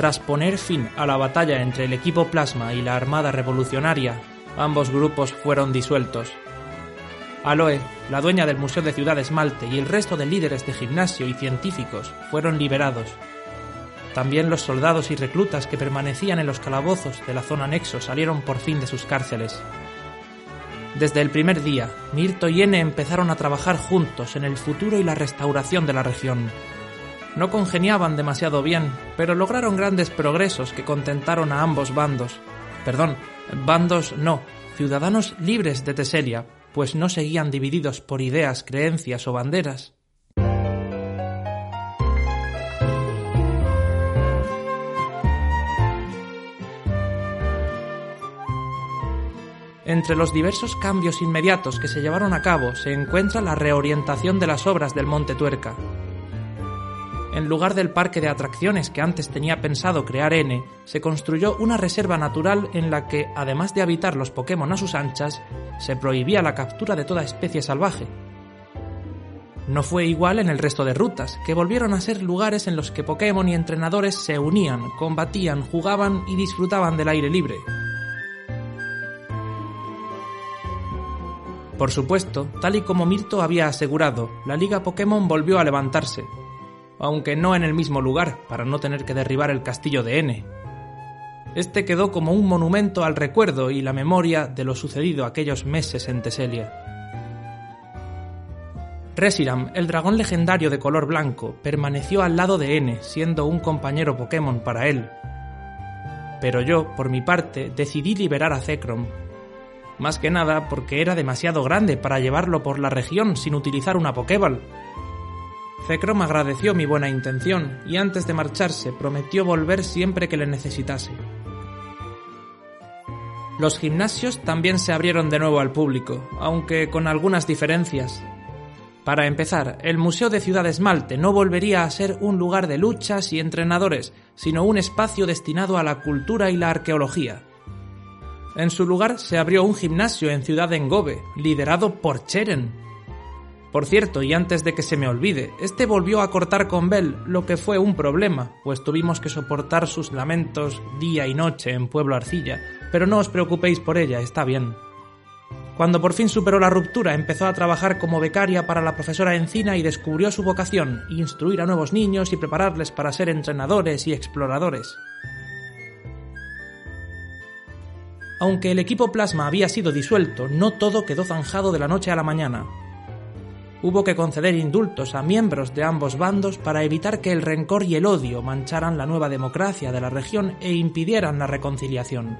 Tras poner fin a la batalla entre el equipo Plasma y la Armada Revolucionaria, ambos grupos fueron disueltos. Aloe, la dueña del Museo de Ciudad Esmalte y el resto de líderes de gimnasio y científicos fueron liberados. También los soldados y reclutas que permanecían en los calabozos de la zona anexo salieron por fin de sus cárceles. Desde el primer día, Mirto y N empezaron a trabajar juntos en el futuro y la restauración de la región. No congeniaban demasiado bien, pero lograron grandes progresos que contentaron a ambos bandos. Perdón, bandos no, ciudadanos libres de Teselia, pues no seguían divididos por ideas, creencias o banderas. Entre los diversos cambios inmediatos que se llevaron a cabo se encuentra la reorientación de las obras del Monte Tuerca. En lugar del parque de atracciones que antes tenía pensado crear N, se construyó una reserva natural en la que, además de habitar los Pokémon a sus anchas, se prohibía la captura de toda especie salvaje. No fue igual en el resto de rutas, que volvieron a ser lugares en los que Pokémon y entrenadores se unían, combatían, jugaban y disfrutaban del aire libre. Por supuesto, tal y como Mirto había asegurado, la Liga Pokémon volvió a levantarse, aunque no en el mismo lugar, para no tener que derribar el castillo de N. Este quedó como un monumento al recuerdo y la memoria de lo sucedido aquellos meses en Teselia. Reshiram, el dragón legendario de color blanco, permaneció al lado de N, siendo un compañero Pokémon para él. Pero yo, por mi parte, decidí liberar a Zekrom, más que nada porque era demasiado grande para llevarlo por la región sin utilizar una Pokéball. Zekrom agradeció mi buena intención y antes de marcharse prometió volver siempre que le necesitase. Los gimnasios también se abrieron de nuevo al público, aunque con algunas diferencias. Para empezar, el Museo de Ciudad Esmalte no volvería a ser un lugar de luchas y entrenadores, sino un espacio destinado a la cultura y la arqueología. En su lugar se abrió un gimnasio en Ciudad Engobe, liderado por Cheren. Por cierto, y antes de que se me olvide, este volvió a cortar con Bell, lo que fue un problema, pues tuvimos que soportar sus lamentos día y noche en Pueblo Arcilla, pero no os preocupéis por ella, está bien. Cuando por fin superó la ruptura, empezó a trabajar como becaria para la profesora Encina y descubrió su vocación, instruir a nuevos niños y prepararles para ser entrenadores y exploradores. Aunque el equipo Plasma había sido disuelto, no todo quedó zanjado de la noche a la mañana. Hubo que conceder indultos a miembros de ambos bandos para evitar que el rencor y el odio mancharan la nueva democracia de la región e impidieran la reconciliación.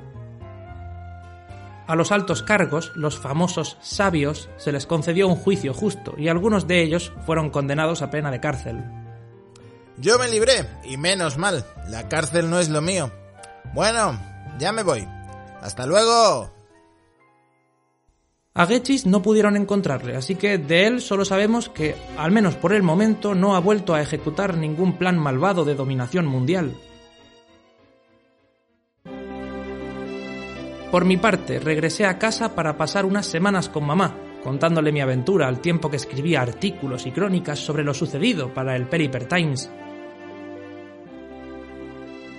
A los altos cargos, los famosos sabios, se les concedió un juicio justo y algunos de ellos fueron condenados a pena de cárcel. Yo me libré, y menos mal, la cárcel no es lo mío. Bueno, ya me voy. ¡Hasta luego! A Gechis no pudieron encontrarle, así que de él solo sabemos que, al menos por el momento, no ha vuelto a ejecutar ningún plan malvado de dominación mundial. Por mi parte, regresé a casa para pasar unas semanas con mamá, contándole mi aventura al tiempo que escribía artículos y crónicas sobre lo sucedido para el Periper Times.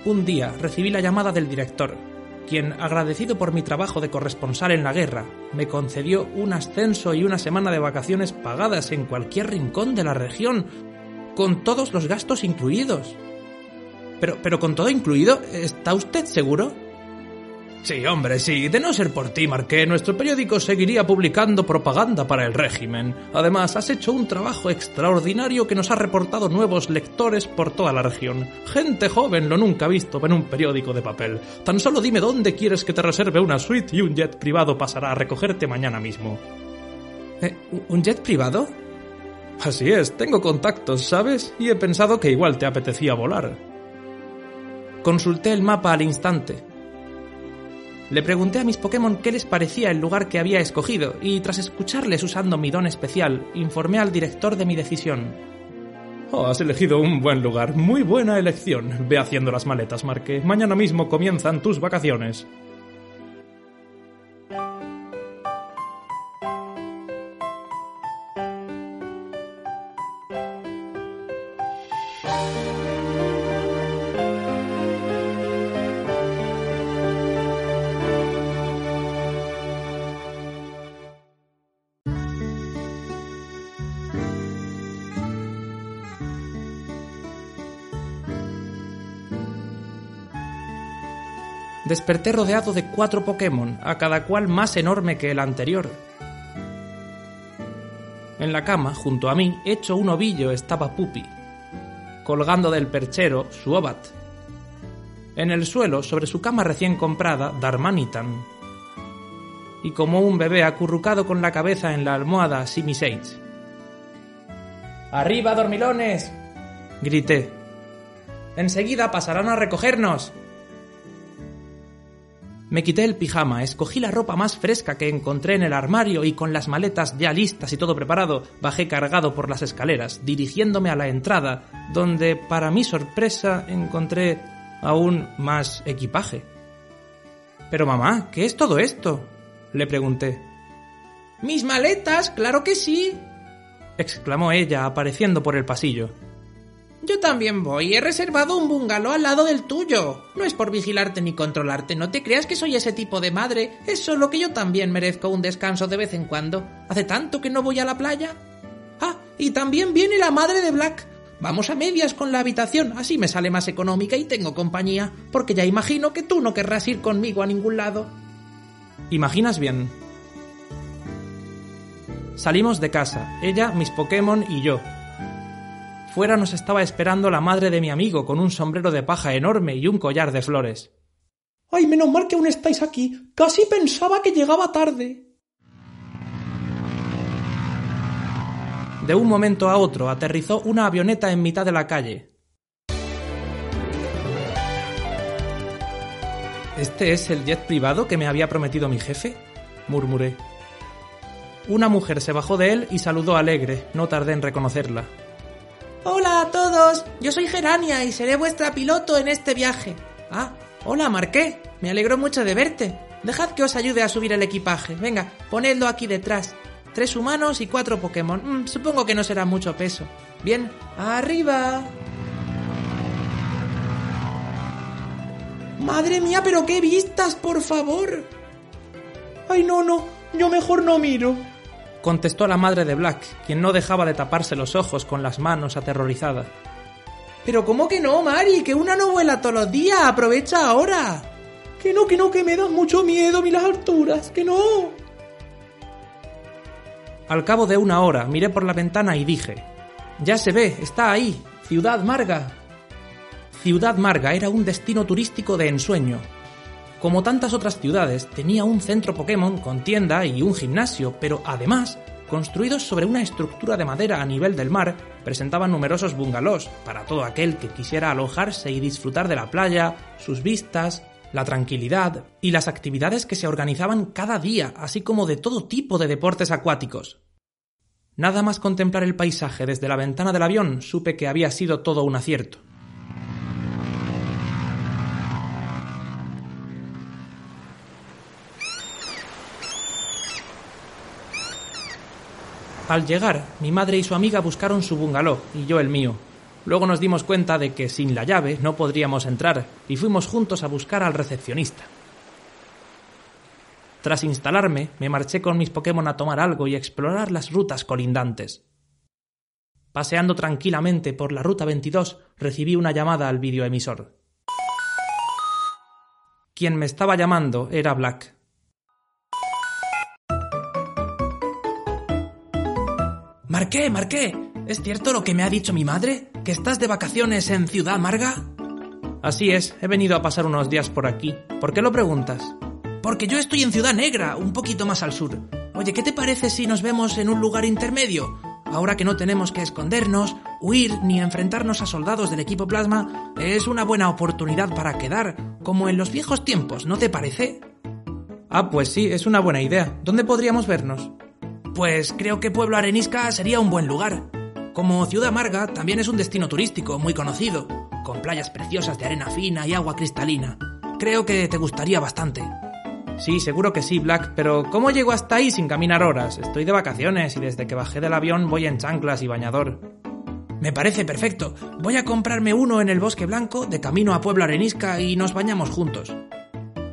Un día recibí la llamada del director, quien, agradecido por mi trabajo de corresponsal en la guerra, me concedió un ascenso y una semana de vacaciones pagadas en cualquier rincón de la región, con todos los gastos incluidos. Pero, pero con todo incluido, ¿está usted seguro? Sí, hombre, sí. De no ser por ti, Marqué, nuestro periódico seguiría publicando propaganda para el régimen. Además, has hecho un trabajo extraordinario que nos ha reportado nuevos lectores por toda la región. Gente joven lo nunca visto en un periódico de papel. Tan solo dime dónde quieres que te reserve una suite y un jet privado pasará a recogerte mañana mismo. ¿Eh, ¿Un jet privado? Así es, tengo contactos, ¿sabes? Y he pensado que igual te apetecía volar. Consulté el mapa al instante. Le pregunté a mis Pokémon qué les parecía el lugar que había escogido y tras escucharles usando mi don especial, informé al director de mi decisión. Oh, has elegido un buen lugar, muy buena elección. Ve haciendo las maletas, Marque. Mañana mismo comienzan tus vacaciones. Desperté rodeado de cuatro Pokémon, a cada cual más enorme que el anterior. En la cama, junto a mí, hecho un ovillo, estaba Pupi, colgando del perchero su Obat. En el suelo, sobre su cama recién comprada, Darmanitan. Y como un bebé acurrucado con la cabeza en la almohada, Simi Sage. ¡Arriba, dormilones! grité. Enseguida pasarán a recogernos. Me quité el pijama, escogí la ropa más fresca que encontré en el armario y con las maletas ya listas y todo preparado, bajé cargado por las escaleras, dirigiéndome a la entrada, donde, para mi sorpresa, encontré aún más equipaje. Pero mamá, ¿qué es todo esto? le pregunté. Mis maletas, claro que sí, exclamó ella, apareciendo por el pasillo. Yo también voy. He reservado un bungalow al lado del tuyo. No es por vigilarte ni controlarte. No te creas que soy ese tipo de madre. Es solo que yo también merezco un descanso de vez en cuando. Hace tanto que no voy a la playa. Ah, y también viene la madre de Black. Vamos a medias con la habitación, así me sale más económica y tengo compañía, porque ya imagino que tú no querrás ir conmigo a ningún lado. ¿Imaginas bien? Salimos de casa, ella, mis Pokémon y yo, Fuera nos estaba esperando la madre de mi amigo con un sombrero de paja enorme y un collar de flores. ¡Ay, menos mal que aún estáis aquí! Casi pensaba que llegaba tarde. De un momento a otro aterrizó una avioneta en mitad de la calle. ¿Este es el jet privado que me había prometido mi jefe? murmuré. Una mujer se bajó de él y saludó alegre, no tardé en reconocerla. Hola a todos, yo soy Gerania y seré vuestra piloto en este viaje. Ah, hola Marqué, me alegro mucho de verte. Dejad que os ayude a subir el equipaje. Venga, ponedlo aquí detrás. Tres humanos y cuatro Pokémon. Mm, supongo que no será mucho peso. Bien, arriba. Madre mía, pero qué vistas, por favor. Ay, no, no, yo mejor no miro contestó la madre de Black, quien no dejaba de taparse los ojos con las manos aterrorizada. Pero ¿cómo que no, Mari? Que una no vuela todos los días, aprovecha ahora. Que no, que no, que me da mucho miedo a las alturas, que no. Al cabo de una hora miré por la ventana y dije, ya se ve, está ahí, Ciudad Marga. Ciudad Marga era un destino turístico de ensueño, como tantas otras ciudades, tenía un centro Pokémon con tienda y un gimnasio, pero además, construidos sobre una estructura de madera a nivel del mar, presentaban numerosos bungalows para todo aquel que quisiera alojarse y disfrutar de la playa, sus vistas, la tranquilidad y las actividades que se organizaban cada día, así como de todo tipo de deportes acuáticos. Nada más contemplar el paisaje desde la ventana del avión supe que había sido todo un acierto. Al llegar, mi madre y su amiga buscaron su bungalow y yo el mío. Luego nos dimos cuenta de que sin la llave no podríamos entrar y fuimos juntos a buscar al recepcionista. Tras instalarme, me marché con mis Pokémon a tomar algo y explorar las rutas colindantes. Paseando tranquilamente por la ruta 22, recibí una llamada al videoemisor. Quien me estaba llamando era Black. Marqué, Marqué, ¿es cierto lo que me ha dicho mi madre? ¿Que estás de vacaciones en Ciudad Amarga? Así es, he venido a pasar unos días por aquí. ¿Por qué lo preguntas? Porque yo estoy en Ciudad Negra, un poquito más al sur. Oye, ¿qué te parece si nos vemos en un lugar intermedio? Ahora que no tenemos que escondernos, huir ni enfrentarnos a soldados del equipo plasma, es una buena oportunidad para quedar, como en los viejos tiempos, ¿no te parece? Ah, pues sí, es una buena idea. ¿Dónde podríamos vernos? Pues creo que Pueblo Arenisca sería un buen lugar. Como Ciudad Amarga, también es un destino turístico muy conocido, con playas preciosas de arena fina y agua cristalina. Creo que te gustaría bastante. Sí, seguro que sí, Black, pero ¿cómo llego hasta ahí sin caminar horas? Estoy de vacaciones y desde que bajé del avión voy en chanclas y bañador. Me parece perfecto. Voy a comprarme uno en el Bosque Blanco, de camino a Pueblo Arenisca y nos bañamos juntos.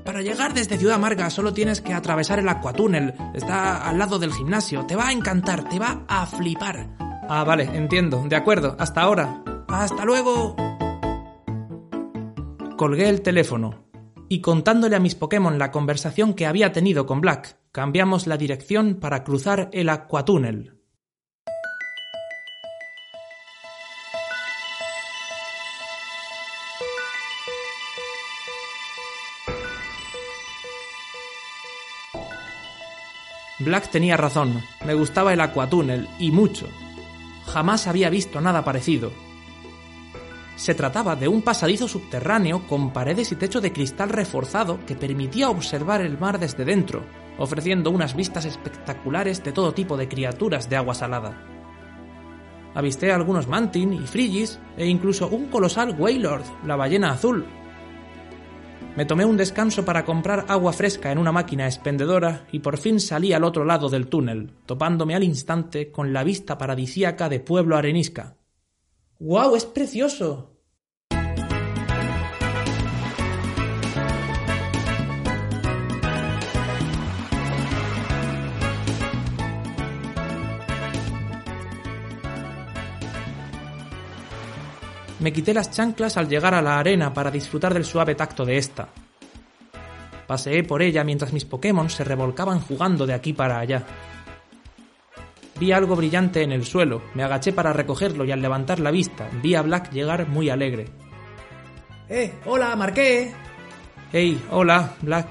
Para llegar desde Ciudad Amarga solo tienes que atravesar el Aquatúnel. Está al lado del gimnasio. Te va a encantar, te va a flipar. Ah, vale, entiendo. De acuerdo, hasta ahora. Hasta luego. Colgué el teléfono. y contándole a mis Pokémon la conversación que había tenido con Black, cambiamos la dirección para cruzar el Aquatúnel. Black tenía razón, me gustaba el Aquatúnel, y mucho. Jamás había visto nada parecido. Se trataba de un pasadizo subterráneo con paredes y techo de cristal reforzado que permitía observar el mar desde dentro, ofreciendo unas vistas espectaculares de todo tipo de criaturas de agua salada. Avisté algunos mantin y frigis e incluso un colosal Waylord, la ballena azul, me tomé un descanso para comprar agua fresca en una máquina expendedora y por fin salí al otro lado del túnel, topándome al instante con la vista paradisíaca de Pueblo Arenisca. ¡Guau! ¡Es precioso! Me quité las chanclas al llegar a la arena para disfrutar del suave tacto de esta. Paseé por ella mientras mis Pokémon se revolcaban jugando de aquí para allá. Vi algo brillante en el suelo, me agaché para recogerlo y al levantar la vista vi a Black llegar muy alegre. ¡Eh! ¡Hola, Marqué! ¡Hey! ¡Hola, Black!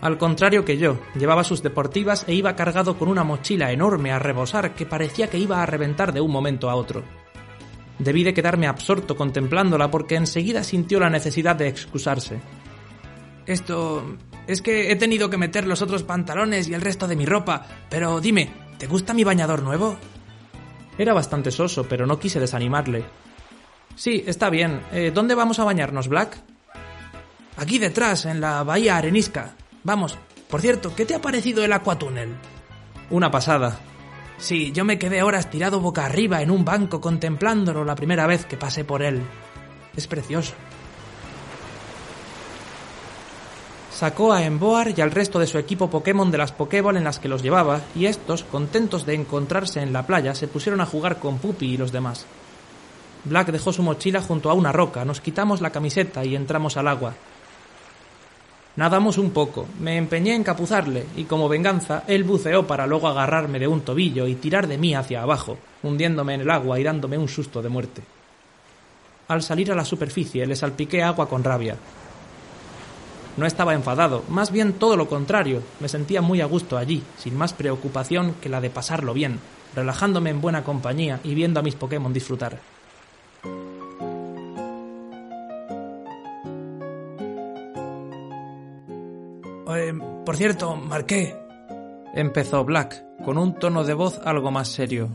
Al contrario que yo, llevaba sus deportivas e iba cargado con una mochila enorme a rebosar que parecía que iba a reventar de un momento a otro. Debí de quedarme absorto contemplándola porque enseguida sintió la necesidad de excusarse. Esto... es que he tenido que meter los otros pantalones y el resto de mi ropa, pero dime, ¿te gusta mi bañador nuevo? Era bastante soso, pero no quise desanimarle. Sí, está bien. Eh, ¿Dónde vamos a bañarnos, Black? Aquí detrás, en la bahía arenisca. Vamos. Por cierto, ¿qué te ha parecido el acuatúnel? Una pasada. Sí, yo me quedé horas tirado boca arriba en un banco contemplándolo la primera vez que pasé por él. Es precioso. Sacó a Emboar y al resto de su equipo Pokémon de las Pokéball en las que los llevaba, y estos, contentos de encontrarse en la playa, se pusieron a jugar con Puppy y los demás. Black dejó su mochila junto a una roca, nos quitamos la camiseta y entramos al agua. Nadamos un poco, me empeñé en capuzarle y como venganza él buceó para luego agarrarme de un tobillo y tirar de mí hacia abajo, hundiéndome en el agua y dándome un susto de muerte. Al salir a la superficie le salpiqué agua con rabia. No estaba enfadado, más bien todo lo contrario, me sentía muy a gusto allí, sin más preocupación que la de pasarlo bien, relajándome en buena compañía y viendo a mis Pokémon disfrutar. Eh, por cierto, Marqué, empezó Black, con un tono de voz algo más serio.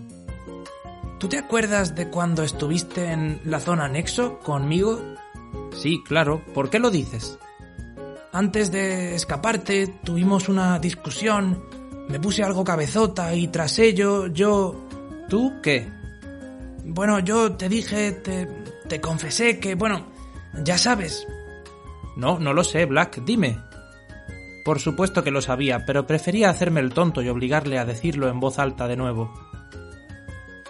¿Tú te acuerdas de cuando estuviste en la zona anexo conmigo? Sí, claro. ¿Por qué lo dices? Antes de escaparte, tuvimos una discusión. Me puse algo cabezota y tras ello yo... ¿Tú qué? Bueno, yo te dije, te, te confesé que, bueno, ya sabes. No, no lo sé, Black, dime. Por supuesto que lo sabía, pero prefería hacerme el tonto y obligarle a decirlo en voz alta de nuevo.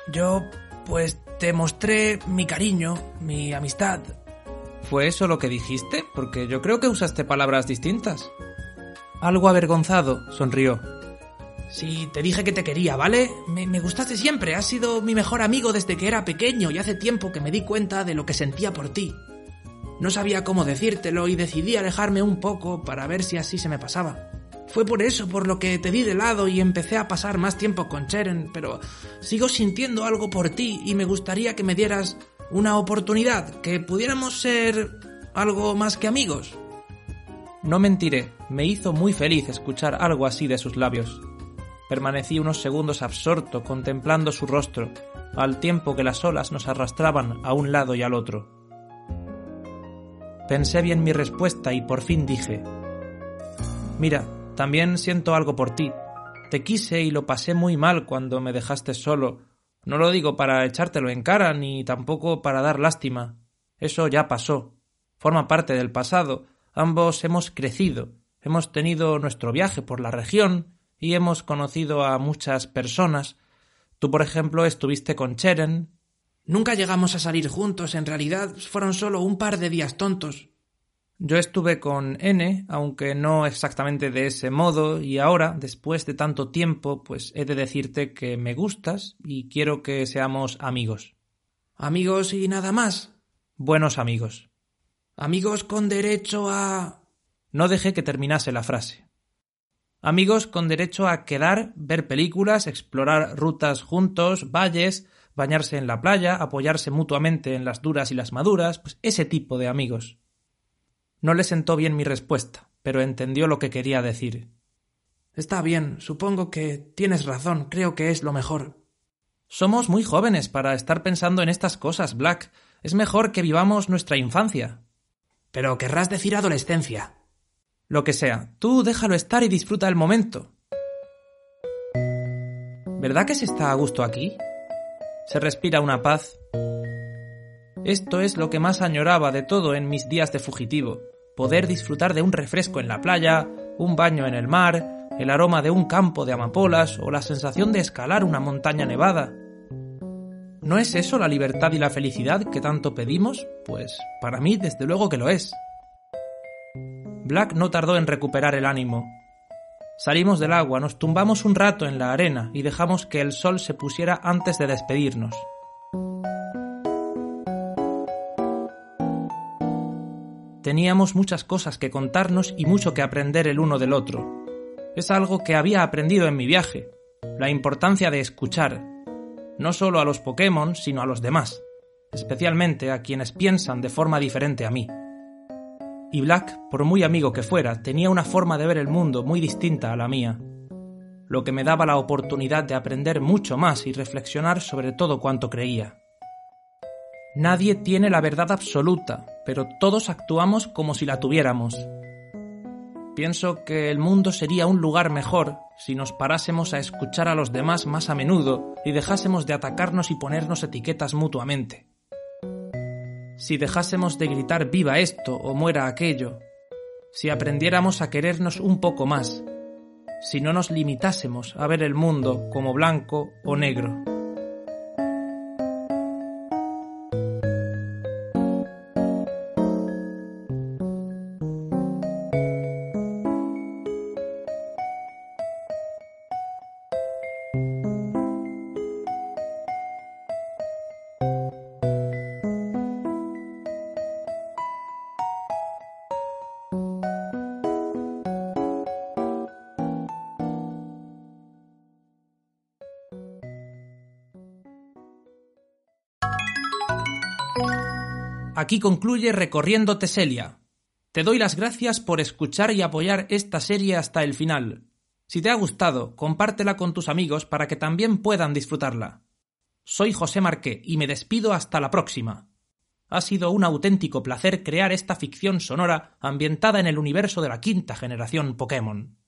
Yo, pues, te mostré mi cariño, mi amistad. ¿Fue eso lo que dijiste? Porque yo creo que usaste palabras distintas. Algo avergonzado, sonrió. Sí, te dije que te quería, ¿vale? Me, me, gustaste siempre, has sido mi mejor amigo desde que era pequeño y hace tiempo que me di cuenta de lo que sentía por ti. No sabía cómo decírtelo y decidí alejarme un poco para ver si así se me pasaba. Fue por eso por lo que te di de lado y empecé a pasar más tiempo con Cheren, pero sigo sintiendo algo por ti y me gustaría que me dieras una oportunidad, que pudiéramos ser algo más que amigos. No mentiré, me hizo muy feliz escuchar algo así de sus labios. Permanecí unos segundos absorto contemplando su rostro, al tiempo que las olas nos arrastraban a un lado y al otro. Pensé bien mi respuesta y por fin dije, Mira, también siento algo por ti. Te quise y lo pasé muy mal cuando me dejaste solo. No lo digo para echártelo en cara ni tampoco para dar lástima. Eso ya pasó. Forma parte del pasado. Ambos hemos crecido. Hemos tenido nuestro viaje por la región y hemos conocido a muchas personas. Tú, por ejemplo, estuviste con Cheren, Nunca llegamos a salir juntos, en realidad fueron solo un par de días tontos. Yo estuve con N, aunque no exactamente de ese modo, y ahora, después de tanto tiempo, pues he de decirte que me gustas y quiero que seamos amigos. Amigos y nada más. Buenos amigos. Amigos con derecho a... No dejé que terminase la frase. Amigos con derecho a quedar, ver películas, explorar rutas juntos, valles, bañarse en la playa, apoyarse mutuamente en las duras y las maduras, pues ese tipo de amigos. No le sentó bien mi respuesta, pero entendió lo que quería decir. Está bien, supongo que tienes razón, creo que es lo mejor. Somos muy jóvenes para estar pensando en estas cosas, Black. Es mejor que vivamos nuestra infancia. Pero querrás decir adolescencia. Lo que sea, tú déjalo estar y disfruta el momento. ¿Verdad que se está a gusto aquí? Se respira una paz. Esto es lo que más añoraba de todo en mis días de fugitivo, poder disfrutar de un refresco en la playa, un baño en el mar, el aroma de un campo de amapolas o la sensación de escalar una montaña nevada. ¿No es eso la libertad y la felicidad que tanto pedimos? Pues para mí desde luego que lo es. Black no tardó en recuperar el ánimo. Salimos del agua, nos tumbamos un rato en la arena y dejamos que el sol se pusiera antes de despedirnos. Teníamos muchas cosas que contarnos y mucho que aprender el uno del otro. Es algo que había aprendido en mi viaje, la importancia de escuchar, no solo a los Pokémon, sino a los demás, especialmente a quienes piensan de forma diferente a mí. Y Black, por muy amigo que fuera, tenía una forma de ver el mundo muy distinta a la mía, lo que me daba la oportunidad de aprender mucho más y reflexionar sobre todo cuanto creía. Nadie tiene la verdad absoluta, pero todos actuamos como si la tuviéramos. Pienso que el mundo sería un lugar mejor si nos parásemos a escuchar a los demás más a menudo y dejásemos de atacarnos y ponernos etiquetas mutuamente. Si dejásemos de gritar viva esto o muera aquello, si aprendiéramos a querernos un poco más, si no nos limitásemos a ver el mundo como blanco o negro. Aquí concluye Recorriendo Teselia. Te doy las gracias por escuchar y apoyar esta serie hasta el final. Si te ha gustado, compártela con tus amigos para que también puedan disfrutarla. Soy José Marqué y me despido hasta la próxima. Ha sido un auténtico placer crear esta ficción sonora ambientada en el universo de la quinta generación Pokémon.